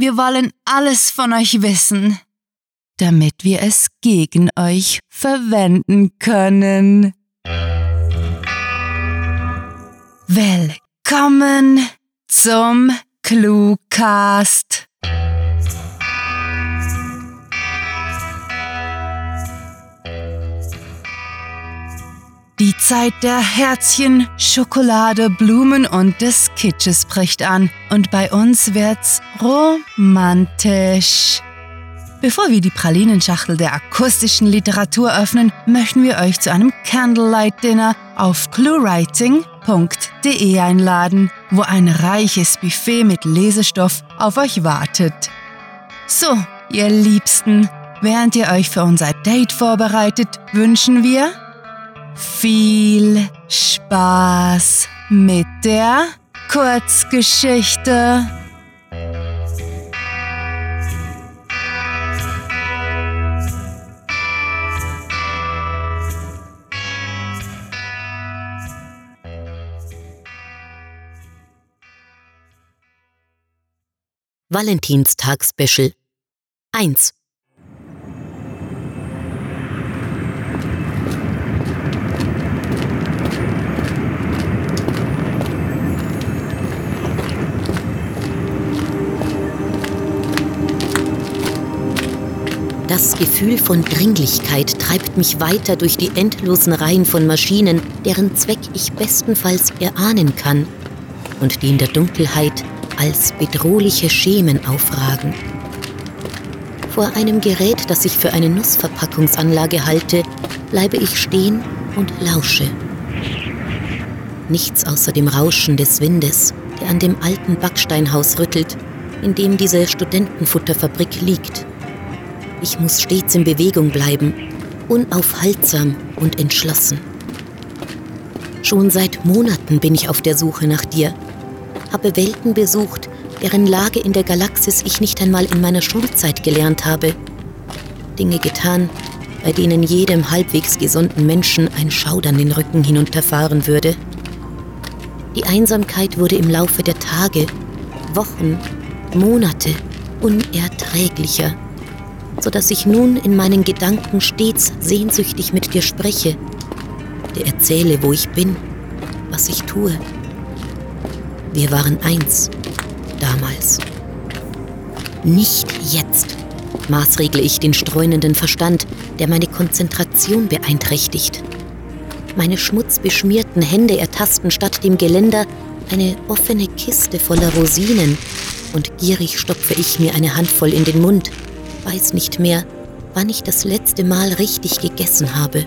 Wir wollen alles von euch wissen, damit wir es gegen euch verwenden können. Willkommen zum Cluecast. Zeit der Herzchen, Schokolade, Blumen und des Kitsches bricht an und bei uns wird's romantisch. Bevor wir die Pralinenschachtel der akustischen Literatur öffnen, möchten wir euch zu einem Candlelight Dinner auf cluewriting.de einladen, wo ein reiches Buffet mit Lesestoff auf euch wartet. So, ihr Liebsten, während ihr euch für unser Date vorbereitet, wünschen wir viel Spaß mit der Kurzgeschichte. Valentinstag-Special 1 Das Gefühl von Dringlichkeit treibt mich weiter durch die endlosen Reihen von Maschinen, deren Zweck ich bestenfalls erahnen kann und die in der Dunkelheit als bedrohliche Schemen aufragen. Vor einem Gerät, das ich für eine Nussverpackungsanlage halte, bleibe ich stehen und lausche. Nichts außer dem Rauschen des Windes, der an dem alten Backsteinhaus rüttelt, in dem diese Studentenfutterfabrik liegt. Ich muss stets in Bewegung bleiben, unaufhaltsam und entschlossen. Schon seit Monaten bin ich auf der Suche nach dir, habe Welten besucht, deren Lage in der Galaxis ich nicht einmal in meiner Schulzeit gelernt habe. Dinge getan, bei denen jedem halbwegs gesunden Menschen ein Schaudern den Rücken hinunterfahren würde. Die Einsamkeit wurde im Laufe der Tage, Wochen, Monate unerträglicher sodass ich nun in meinen Gedanken stets sehnsüchtig mit dir spreche, dir erzähle, wo ich bin, was ich tue. Wir waren eins, damals. Nicht jetzt, maßregle ich den streunenden Verstand, der meine Konzentration beeinträchtigt. Meine schmutzbeschmierten Hände ertasten statt dem Geländer eine offene Kiste voller Rosinen und gierig stopfe ich mir eine Handvoll in den Mund weiß nicht mehr, wann ich das letzte Mal richtig gegessen habe.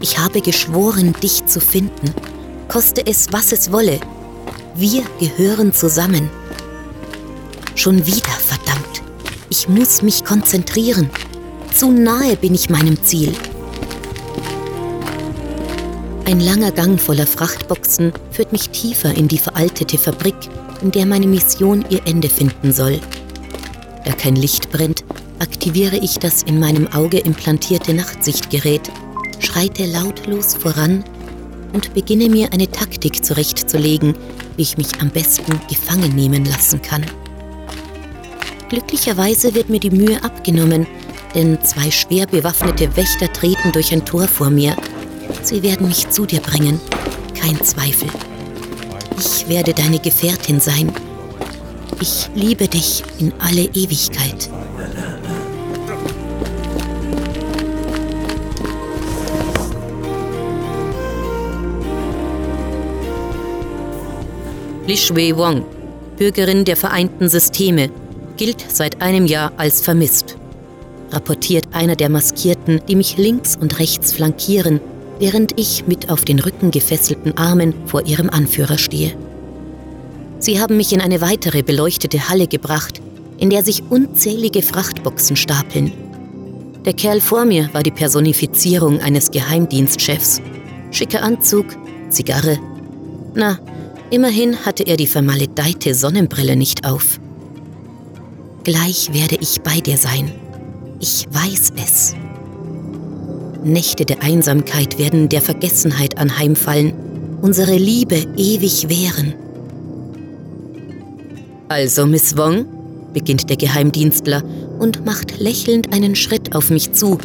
Ich habe geschworen, dich zu finden, koste es, was es wolle. Wir gehören zusammen. Schon wieder, verdammt. Ich muss mich konzentrieren. Zu nahe bin ich meinem Ziel. Ein langer Gang voller Frachtboxen führt mich tiefer in die veraltete Fabrik, in der meine Mission ihr Ende finden soll. Da kein Licht brennt, aktiviere ich das in meinem Auge implantierte Nachtsichtgerät, schreite lautlos voran und beginne mir eine Taktik zurechtzulegen, wie ich mich am besten gefangen nehmen lassen kann. Glücklicherweise wird mir die Mühe abgenommen, denn zwei schwer bewaffnete Wächter treten durch ein Tor vor mir. Sie werden mich zu dir bringen, kein Zweifel. Ich werde deine Gefährtin sein ich liebe dich in alle Ewigkeit. Li Shui Wong, Bürgerin der Vereinten Systeme, gilt seit einem Jahr als vermisst. Rapportiert einer der Maskierten, die mich links und rechts flankieren, während ich mit auf den Rücken gefesselten Armen vor ihrem Anführer stehe. Sie haben mich in eine weitere beleuchtete Halle gebracht, in der sich unzählige Frachtboxen stapeln. Der Kerl vor mir war die Personifizierung eines Geheimdienstchefs. Schicker Anzug, Zigarre. Na, immerhin hatte er die vermaledeite Sonnenbrille nicht auf. Gleich werde ich bei dir sein. Ich weiß es. Nächte der Einsamkeit werden der Vergessenheit anheimfallen, unsere Liebe ewig währen. Also, Miss Wong, beginnt der Geheimdienstler und macht lächelnd einen Schritt auf mich zu,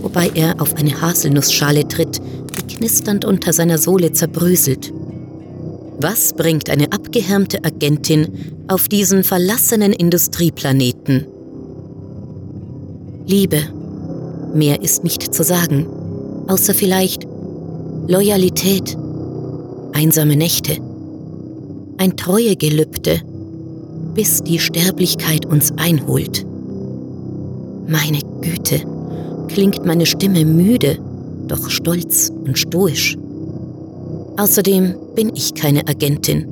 wobei er auf eine Haselnussschale tritt, die knisternd unter seiner Sohle zerbröselt. Was bringt eine abgehärmte Agentin auf diesen verlassenen Industrieplaneten? Liebe. Mehr ist nicht zu sagen, außer vielleicht Loyalität, einsame Nächte, ein Treuegelübde, bis die Sterblichkeit uns einholt. Meine Güte, klingt meine Stimme müde, doch stolz und stoisch. Außerdem bin ich keine Agentin.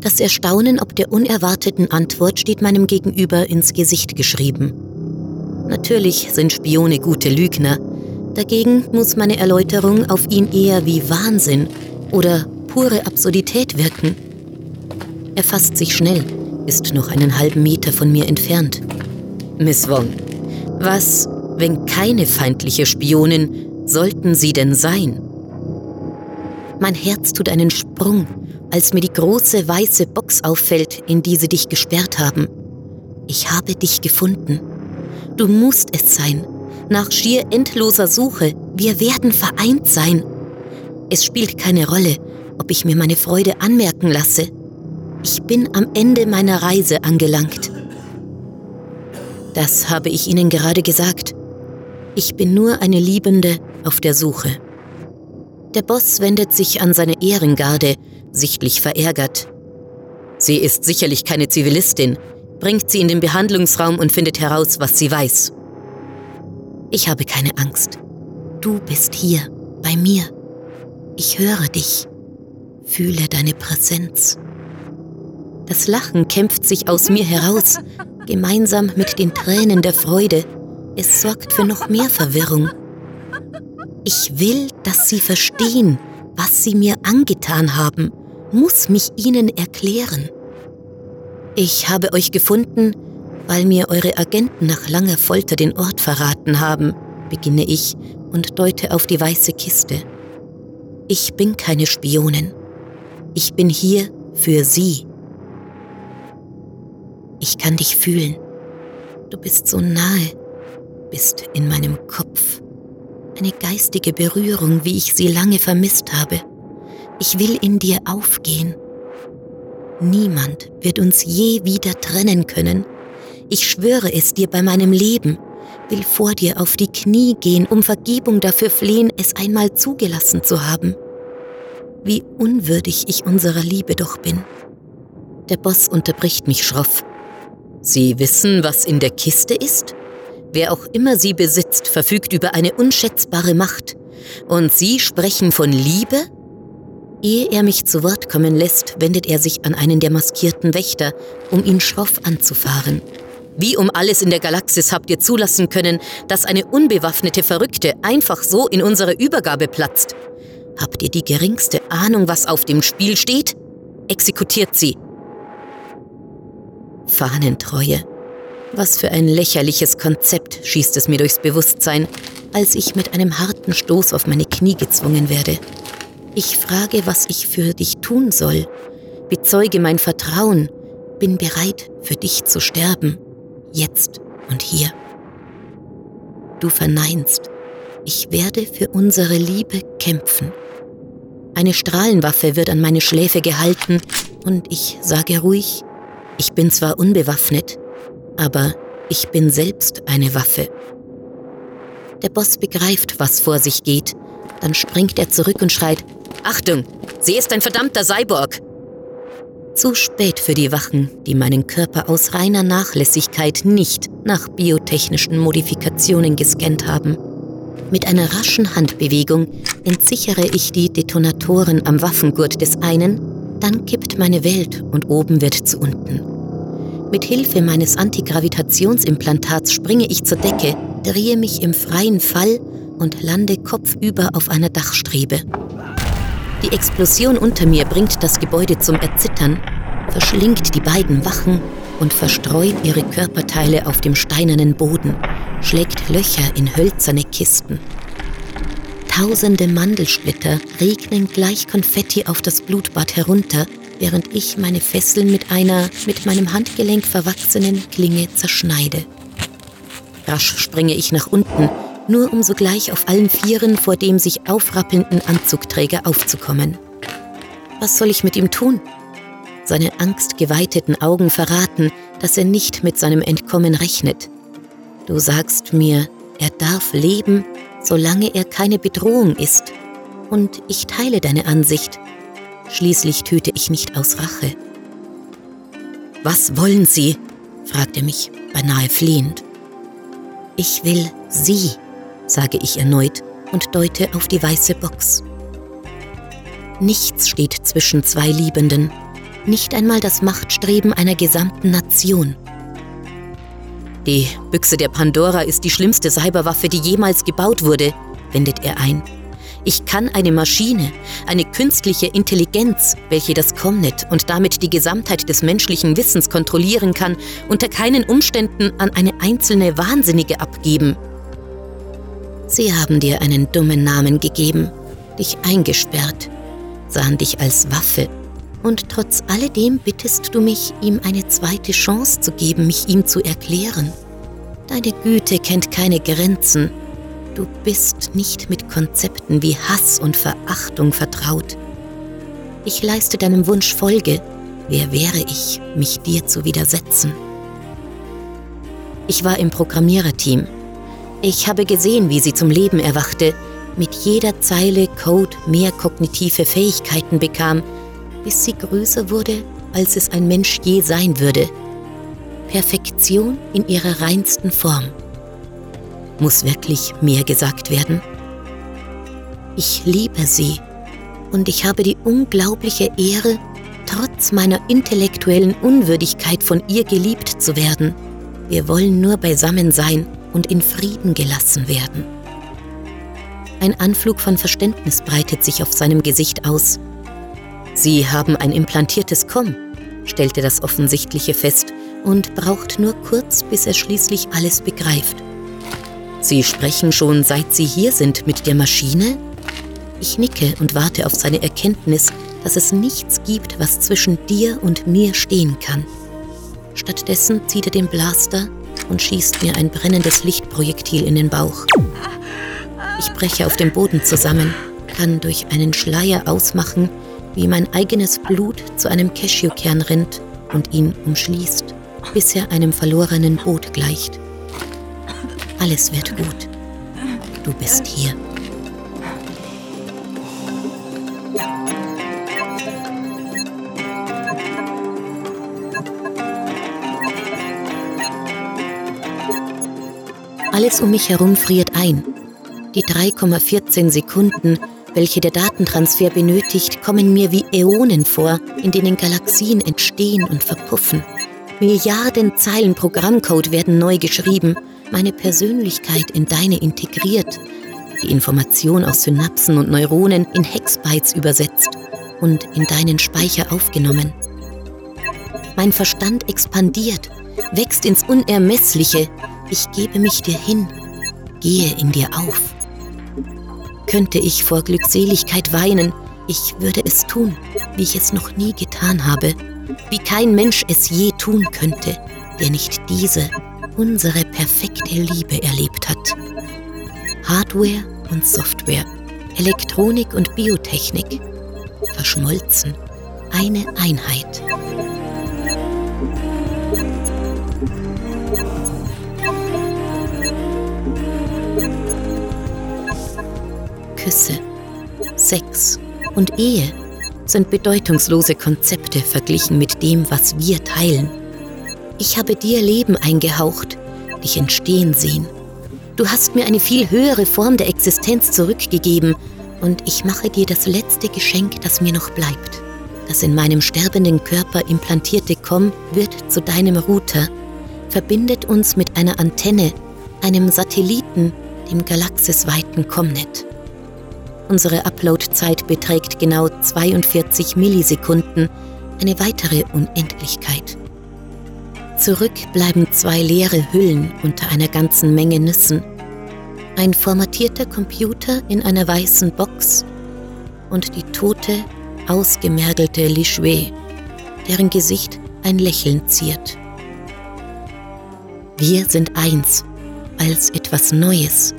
Das Erstaunen ob der unerwarteten Antwort steht meinem Gegenüber ins Gesicht geschrieben. Natürlich sind Spione gute Lügner, dagegen muss meine Erläuterung auf ihn eher wie Wahnsinn oder pure Absurdität wirken. Er fasst sich schnell, ist noch einen halben Meter von mir entfernt. Miss Wong, was, wenn keine feindliche Spionin, sollten Sie denn sein? Mein Herz tut einen Sprung, als mir die große weiße Box auffällt, in die sie dich gesperrt haben. Ich habe dich gefunden. Du musst es sein. Nach schier endloser Suche, wir werden vereint sein. Es spielt keine Rolle, ob ich mir meine Freude anmerken lasse. Ich bin am Ende meiner Reise angelangt. Das habe ich Ihnen gerade gesagt. Ich bin nur eine Liebende auf der Suche. Der Boss wendet sich an seine Ehrengarde, sichtlich verärgert. Sie ist sicherlich keine Zivilistin, bringt sie in den Behandlungsraum und findet heraus, was sie weiß. Ich habe keine Angst. Du bist hier, bei mir. Ich höre dich, fühle deine Präsenz. Das Lachen kämpft sich aus mir heraus, gemeinsam mit den Tränen der Freude. Es sorgt für noch mehr Verwirrung. Ich will, dass Sie verstehen, was Sie mir angetan haben, muss mich Ihnen erklären. Ich habe euch gefunden, weil mir eure Agenten nach langer Folter den Ort verraten haben, beginne ich und deute auf die weiße Kiste. Ich bin keine Spionin. Ich bin hier für Sie. Ich kann dich fühlen. Du bist so nahe, bist in meinem Kopf eine geistige Berührung, wie ich sie lange vermisst habe. Ich will in dir aufgehen. Niemand wird uns je wieder trennen können. Ich schwöre es dir bei meinem Leben, will vor dir auf die Knie gehen, um Vergebung dafür flehen, es einmal zugelassen zu haben. Wie unwürdig ich unserer Liebe doch bin. Der Boss unterbricht mich schroff. Sie wissen, was in der Kiste ist? Wer auch immer sie besitzt, verfügt über eine unschätzbare Macht. Und Sie sprechen von Liebe? Ehe er mich zu Wort kommen lässt, wendet er sich an einen der maskierten Wächter, um ihn schroff anzufahren. Wie um alles in der Galaxis habt ihr zulassen können, dass eine unbewaffnete Verrückte einfach so in unsere Übergabe platzt? Habt ihr die geringste Ahnung, was auf dem Spiel steht? Exekutiert sie. Fahnentreue. Was für ein lächerliches Konzept schießt es mir durchs Bewusstsein, als ich mit einem harten Stoß auf meine Knie gezwungen werde. Ich frage, was ich für dich tun soll, bezeuge mein Vertrauen, bin bereit, für dich zu sterben, jetzt und hier. Du verneinst, ich werde für unsere Liebe kämpfen. Eine Strahlenwaffe wird an meine Schläfe gehalten und ich sage ruhig, ich bin zwar unbewaffnet, aber ich bin selbst eine Waffe. Der Boss begreift, was vor sich geht. Dann springt er zurück und schreit, Achtung, sie ist ein verdammter Cyborg. Zu spät für die Wachen, die meinen Körper aus reiner Nachlässigkeit nicht nach biotechnischen Modifikationen gescannt haben. Mit einer raschen Handbewegung entsichere ich die Detonatoren am Waffengurt des einen, dann kippt meine Welt und oben wird zu unten. Mit Hilfe meines Antigravitationsimplantats springe ich zur Decke, drehe mich im freien Fall und lande kopfüber auf einer Dachstrebe. Die Explosion unter mir bringt das Gebäude zum Erzittern, verschlingt die beiden Wachen und verstreut ihre Körperteile auf dem steinernen Boden, schlägt Löcher in hölzerne Kisten. Tausende Mandelsplitter regnen gleich Konfetti auf das Blutbad herunter, während ich meine Fesseln mit einer mit meinem Handgelenk verwachsenen Klinge zerschneide. Rasch springe ich nach unten, nur um sogleich auf allen Vieren vor dem sich aufrappelnden Anzugträger aufzukommen. Was soll ich mit ihm tun? Seine angstgeweiteten Augen verraten, dass er nicht mit seinem Entkommen rechnet. Du sagst mir, er darf leben, solange er keine Bedrohung ist. Und ich teile deine Ansicht. Schließlich töte ich nicht aus Rache. Was wollen Sie? fragte mich, beinahe flehend. Ich will Sie, sage ich erneut und deute auf die weiße Box. Nichts steht zwischen zwei Liebenden, nicht einmal das Machtstreben einer gesamten Nation. Die Büchse der Pandora ist die schlimmste Cyberwaffe, die jemals gebaut wurde, wendet er ein. Ich kann eine Maschine, eine künstliche Intelligenz, welche das Comnet und damit die Gesamtheit des menschlichen Wissens kontrollieren kann, unter keinen Umständen an eine einzelne Wahnsinnige abgeben. Sie haben dir einen dummen Namen gegeben, dich eingesperrt, sahen dich als Waffe. Und trotz alledem bittest du mich, ihm eine zweite Chance zu geben, mich ihm zu erklären. Deine Güte kennt keine Grenzen. Du bist nicht mit Konzepten wie Hass und Verachtung vertraut. Ich leiste deinem Wunsch Folge. Wer wäre ich, mich dir zu widersetzen? Ich war im Programmiererteam. Ich habe gesehen, wie sie zum Leben erwachte, mit jeder Zeile Code mehr kognitive Fähigkeiten bekam, bis sie größer wurde, als es ein Mensch je sein würde. Perfektion in ihrer reinsten Form. Muss wirklich mehr gesagt werden? Ich liebe sie und ich habe die unglaubliche Ehre, trotz meiner intellektuellen Unwürdigkeit von ihr geliebt zu werden. Wir wollen nur beisammen sein und in Frieden gelassen werden. Ein Anflug von Verständnis breitet sich auf seinem Gesicht aus. Sie haben ein implantiertes Komm, stellte das Offensichtliche fest und braucht nur kurz, bis er schließlich alles begreift. Sie sprechen schon, seit Sie hier sind, mit der Maschine? Ich nicke und warte auf seine Erkenntnis, dass es nichts gibt, was zwischen dir und mir stehen kann. Stattdessen zieht er den Blaster und schießt mir ein brennendes Lichtprojektil in den Bauch. Ich breche auf dem Boden zusammen, kann durch einen Schleier ausmachen, wie mein eigenes Blut zu einem Cashewkern rinnt und ihn umschließt, bis er einem verlorenen Boot gleicht. Alles wird gut. Du bist hier. Alles um mich herum friert ein. Die 3,14 Sekunden, welche der Datentransfer benötigt, kommen mir wie Äonen vor, in denen Galaxien entstehen und verpuffen. Milliarden Zeilen Programmcode werden neu geschrieben, meine Persönlichkeit in deine integriert, die Information aus Synapsen und Neuronen in Hexbytes übersetzt und in deinen Speicher aufgenommen. Mein Verstand expandiert, wächst ins Unermessliche. Ich gebe mich dir hin, gehe in dir auf. Könnte ich vor Glückseligkeit weinen, ich würde es tun, wie ich es noch nie getan habe, wie kein Mensch es je tun könnte, der nicht diese, unsere perfekte Liebe erlebt hat. Hardware und Software, Elektronik und Biotechnik, verschmolzen, eine Einheit. Küsse, Sex und Ehe sind bedeutungslose Konzepte verglichen mit dem, was wir teilen. Ich habe dir Leben eingehaucht, dich entstehen sehen. Du hast mir eine viel höhere Form der Existenz zurückgegeben und ich mache dir das letzte Geschenk, das mir noch bleibt. Das in meinem sterbenden Körper implantierte Com wird zu deinem Router, verbindet uns mit einer Antenne, einem Satelliten, dem galaxisweiten Comnet. Unsere Uploadzeit beträgt genau 42 Millisekunden, eine weitere Unendlichkeit. Zurück bleiben zwei leere Hüllen unter einer ganzen Menge Nüssen, ein formatierter Computer in einer weißen Box und die tote, ausgemergelte Lichue deren Gesicht ein Lächeln ziert. Wir sind eins als etwas Neues,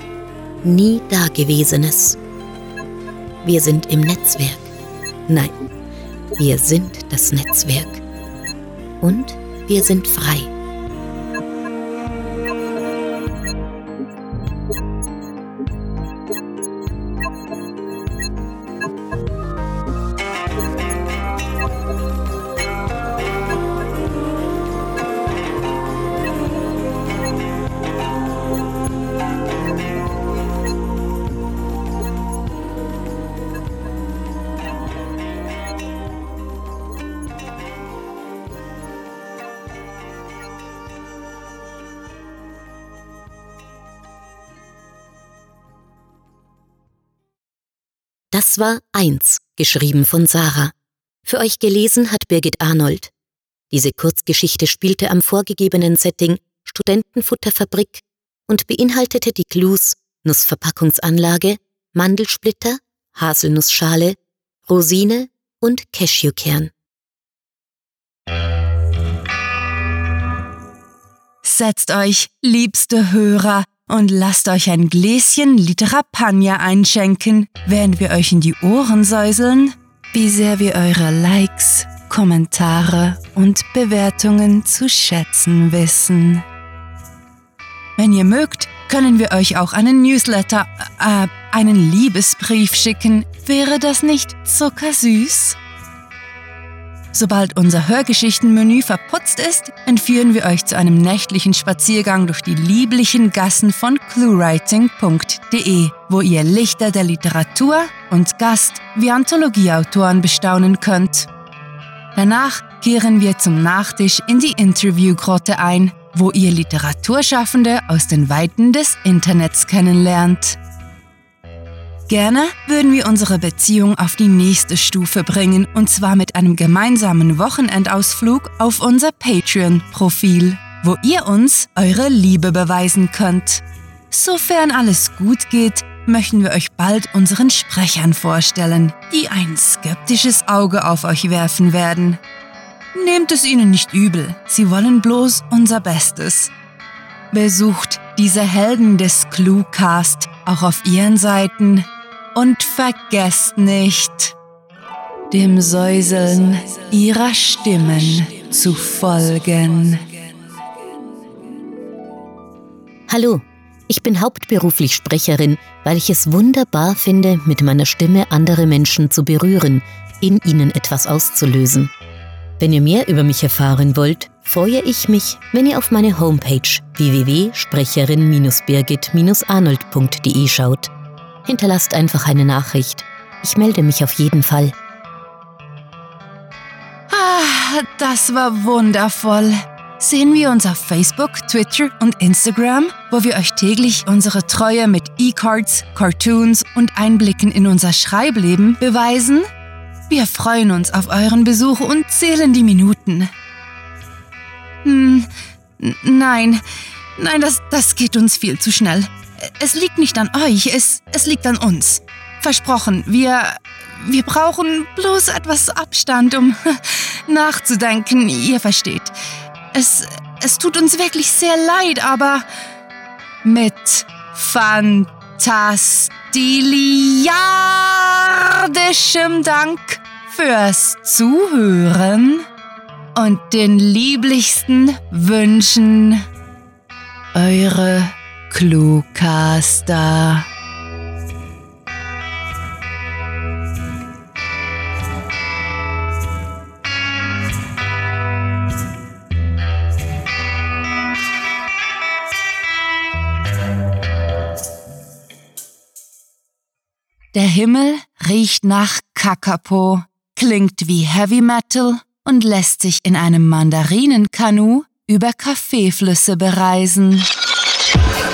nie Dagewesenes. Wir sind im Netzwerk. Nein, wir sind das Netzwerk. Und wir sind frei. Das war Eins, geschrieben von Sarah. Für euch gelesen hat Birgit Arnold. Diese Kurzgeschichte spielte am vorgegebenen Setting Studentenfutterfabrik und beinhaltete die Clues Nussverpackungsanlage, Mandelsplitter, Haselnussschale, Rosine und Cashewkern. Setzt euch, liebste Hörer, und lasst euch ein Gläschen Literapagna einschenken, während wir euch in die Ohren säuseln, wie sehr wir eure Likes, Kommentare und Bewertungen zu schätzen wissen. Wenn ihr mögt, können wir euch auch einen Newsletter, äh, einen Liebesbrief schicken. Wäre das nicht zuckersüß? Sobald unser Hörgeschichtenmenü verputzt ist, entführen wir euch zu einem nächtlichen Spaziergang durch die lieblichen Gassen von cluewriting.de, wo ihr Lichter der Literatur und Gast wie Anthologieautoren bestaunen könnt. Danach kehren wir zum Nachtisch in die Interviewgrotte ein, wo ihr Literaturschaffende aus den Weiten des Internets kennenlernt. Gerne würden wir unsere Beziehung auf die nächste Stufe bringen und zwar mit einem gemeinsamen Wochenendausflug auf unser Patreon-Profil, wo ihr uns eure Liebe beweisen könnt. Sofern alles gut geht, möchten wir euch bald unseren Sprechern vorstellen, die ein skeptisches Auge auf euch werfen werden. Nehmt es ihnen nicht übel, sie wollen bloß unser Bestes. Besucht diese Helden des Cluecast auch auf ihren Seiten und vergesst nicht, dem Säuseln ihrer Stimmen zu folgen. Hallo, ich bin hauptberuflich Sprecherin, weil ich es wunderbar finde, mit meiner Stimme andere Menschen zu berühren, in ihnen etwas auszulösen. Wenn ihr mehr über mich erfahren wollt, freue ich mich, wenn ihr auf meine Homepage www.sprecherin-birgit-arnold.de schaut. Hinterlasst einfach eine Nachricht. Ich melde mich auf jeden Fall. Ah, das war wundervoll. Sehen wir uns auf Facebook, Twitter und Instagram, wo wir euch täglich unsere Treue mit E-Cards, Cartoons und Einblicken in unser Schreibleben beweisen? Wir freuen uns auf euren Besuch und zählen die Minuten. Hm, nein, nein, das, das geht uns viel zu schnell. Es liegt nicht an euch, es, es liegt an uns. Versprochen, wir, wir brauchen bloß etwas Abstand, um nachzudenken, ihr versteht. Es, es tut uns wirklich sehr leid, aber mit fantastiliardischem Dank fürs Zuhören und den lieblichsten Wünschen. Eure Cluecaster. Der Himmel riecht nach Kakapo, klingt wie Heavy Metal und lässt sich in einem Mandarinenkanu über Kaffeeflüsse bereisen.